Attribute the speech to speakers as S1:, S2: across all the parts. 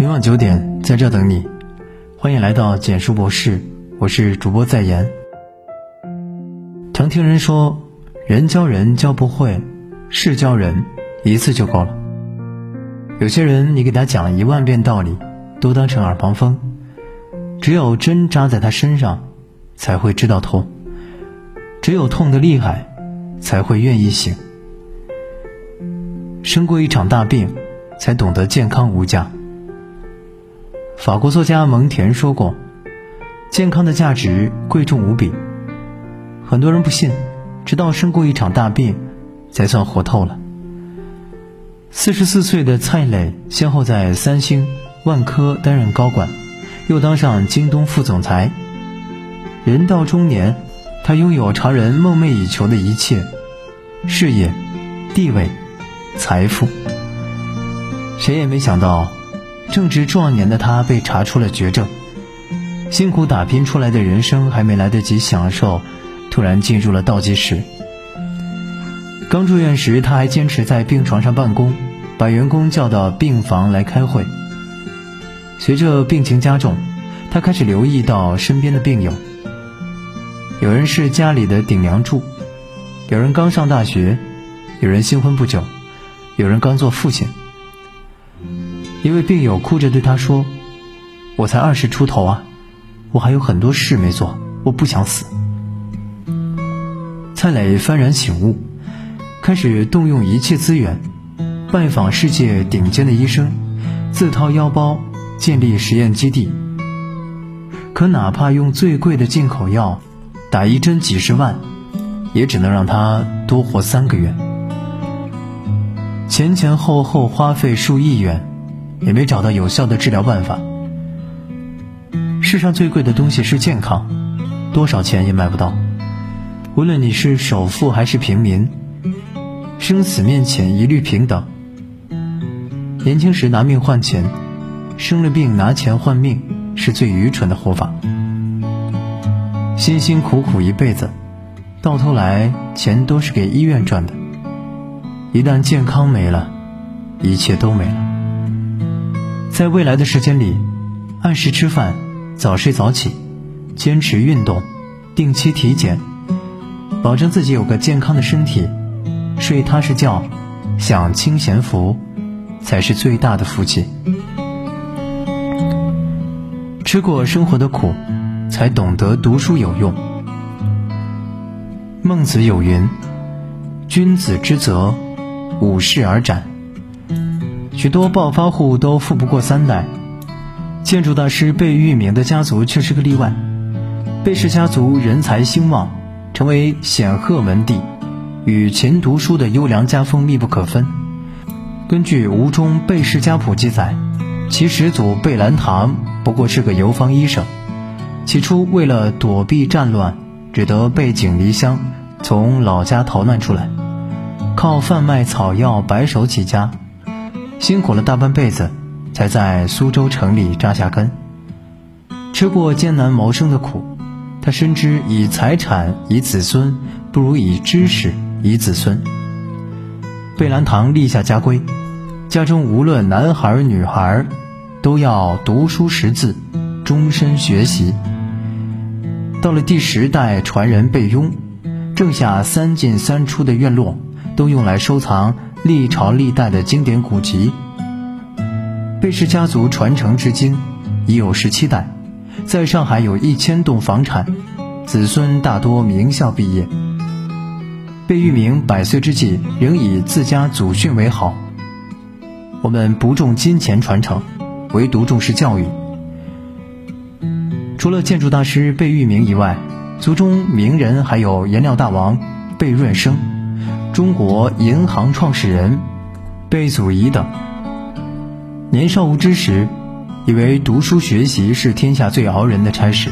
S1: 明晚九点，在这等你。欢迎来到简书博士，我是主播在言。常听人说，人教人教不会，事教人一次就够了。有些人，你给他讲一万遍道理，都当成耳旁风。只有针扎在他身上，才会知道痛；只有痛的厉害，才会愿意醒。生过一场大病，才懂得健康无价。法国作家蒙田说过：“健康的价值贵重无比。”很多人不信，直到生过一场大病，才算活透了。四十四岁的蔡磊，先后在三星、万科担任高管，又当上京东副总裁。人到中年，他拥有常人梦寐以求的一切：事业、地位、财富。谁也没想到。正值壮年的他被查出了绝症，辛苦打拼出来的人生还没来得及享受，突然进入了倒计时。刚住院时，他还坚持在病床上办公，把员工叫到病房来开会。随着病情加重，他开始留意到身边的病友，有人是家里的顶梁柱，有人刚上大学，有人新婚不久，有人刚做父亲。一位病友哭着对他说：“我才二十出头啊，我还有很多事没做，我不想死。”蔡磊幡然醒悟，开始动用一切资源，拜访世界顶尖的医生，自掏腰包建立实验基地。可哪怕用最贵的进口药，打一针几十万，也只能让他多活三个月。前前后后花费数亿元。也没找到有效的治疗办法。世上最贵的东西是健康，多少钱也买不到。无论你是首富还是平民，生死面前一律平等。年轻时拿命换钱，生了病拿钱换命，是最愚蠢的活法。辛辛苦苦一辈子，到头来钱都是给医院赚的。一旦健康没了，一切都没了。在未来的时间里，按时吃饭，早睡早起，坚持运动，定期体检，保证自己有个健康的身体，睡踏实觉，享清闲福，才是最大的福气。吃过生活的苦，才懂得读书有用。孟子有云：“君子之泽，五世而斩。”许多暴发户都富不过三代，建筑大师贝聿铭的家族却是个例外。贝氏家族人才兴旺，成为显赫门第，与勤读书的优良家风密不可分。根据吴中贝氏家谱记载，其始祖贝兰堂不过是个游方医生，起初为了躲避战乱，只得背井离乡，从老家逃难出来，靠贩卖草药白手起家。辛苦了大半辈子，才在苏州城里扎下根。吃过艰难谋生的苦，他深知以财产以子孙，不如以知识以子孙。贝兰堂立下家规，家中无论男孩女孩，都要读书识字，终身学习。到了第十代传人贝庸，剩下三进三出的院落，都用来收藏。历朝历代的经典古籍，贝氏家族传承至今已有十七代，在上海有一千栋房产，子孙大多名校毕业。贝聿铭百岁之际仍以自家祖训为好。我们不重金钱传承，唯独重视教育。除了建筑大师贝聿铭以外，族中名人还有颜料大王贝润生。中国银行创始人贝祖仪等，年少无知时，以为读书学习是天下最熬人的差事。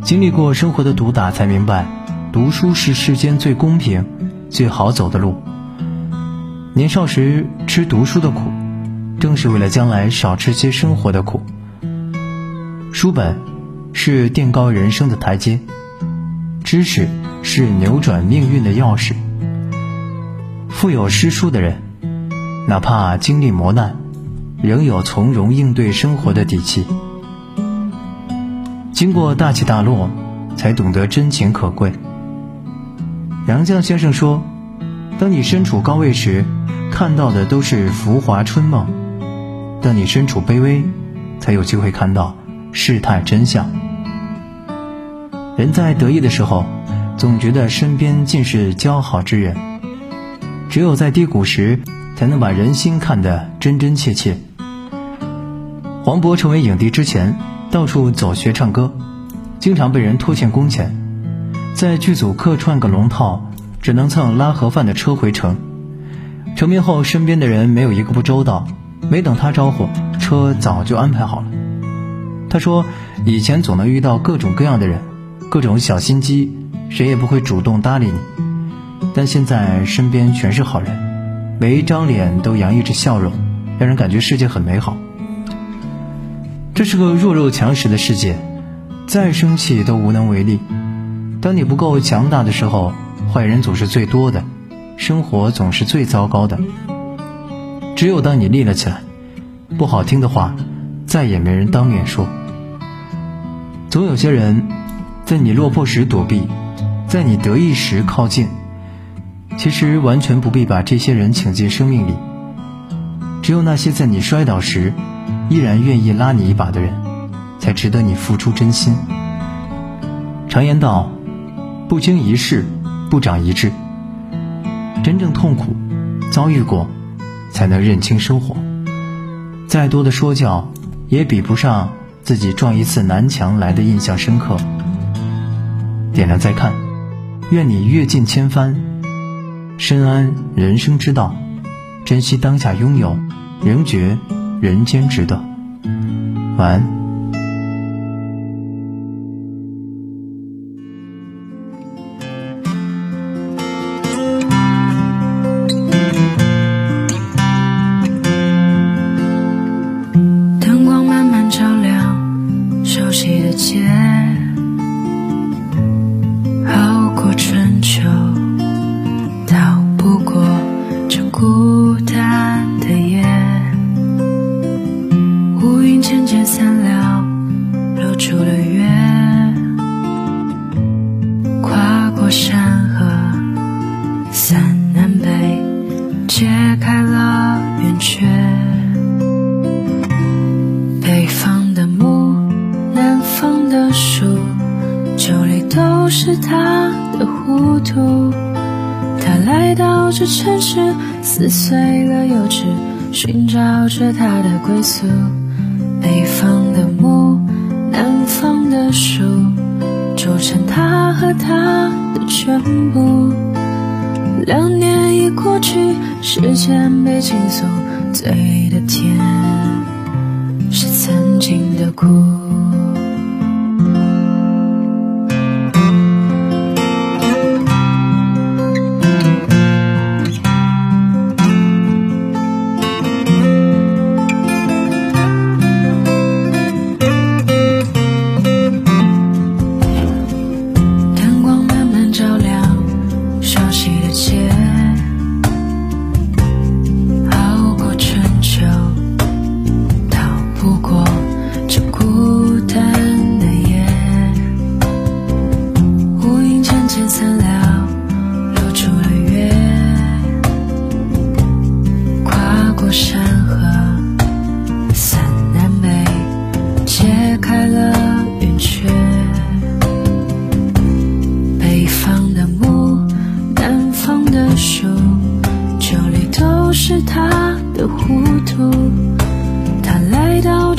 S1: 经历过生活的毒打，才明白，读书是世间最公平、最好走的路。年少时吃读书的苦，正是为了将来少吃些生活的苦。书本是垫高人生的台阶，知识是扭转命运的钥匙。富有诗书的人，哪怕经历磨难，仍有从容应对生活的底气。经过大起大落，才懂得真情可贵。杨绛先生说：“当你身处高位时，看到的都是浮华春梦；当你身处卑微，才有机会看到世态真相。”人在得意的时候，总觉得身边尽是交好之人；只有在低谷时，才能把人心看得真真切切。黄渤成为影帝之前，到处走学唱歌，经常被人拖欠工钱，在剧组客串个龙套，只能蹭拉盒饭的车回城。成名后，身边的人没有一个不周到，没等他招呼，车早就安排好了。他说：“以前总能遇到各种各样的人，各种小心机，谁也不会主动搭理你。但现在身边全是好人。”每一张脸都洋溢着笑容，让人感觉世界很美好。这是个弱肉强食的世界，再生气都无能为力。当你不够强大的时候，坏人总是最多的，生活总是最糟糕的。只有当你立了起来，不好听的话再也没人当面说。总有些人，在你落魄时躲避，在你得意时靠近。其实完全不必把这些人请进生命里，只有那些在你摔倒时依然愿意拉你一把的人，才值得你付出真心。常言道：“不经一事，不长一智。”真正痛苦遭遇过，才能认清生活。再多的说教，也比不上自己撞一次南墙来的印象深刻。点亮再看，愿你阅尽千帆。深谙人生之道，珍惜当下拥有，仍觉人间值得。晚安。
S2: 是他的糊涂。他来到这城市，撕碎了幼稚，寻找着他的归宿。北方的木，南方的树，组成他和他的全部。两年已过去，时间被倾诉，醉的甜是曾经的苦。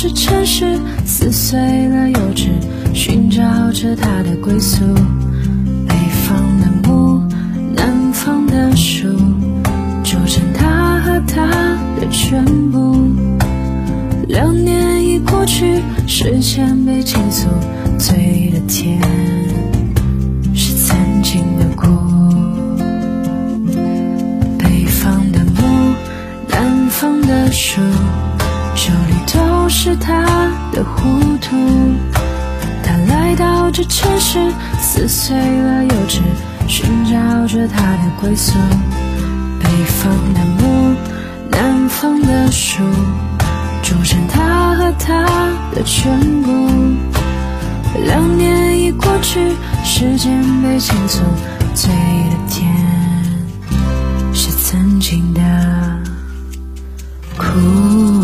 S2: 这城市，撕碎了幼稚，寻找着他的归宿。北方的木，南方的树，组成他和他的全部。两年已过去，时间被倾诉，醉的甜是曾经的苦。的树，手里都是他的糊涂。他来到这城市，撕碎了幼稚，寻找着他的归宿。北方的木，南方的树，他和他的全部。两年已过去，时间被倾诉，醉的甜是曾经的苦。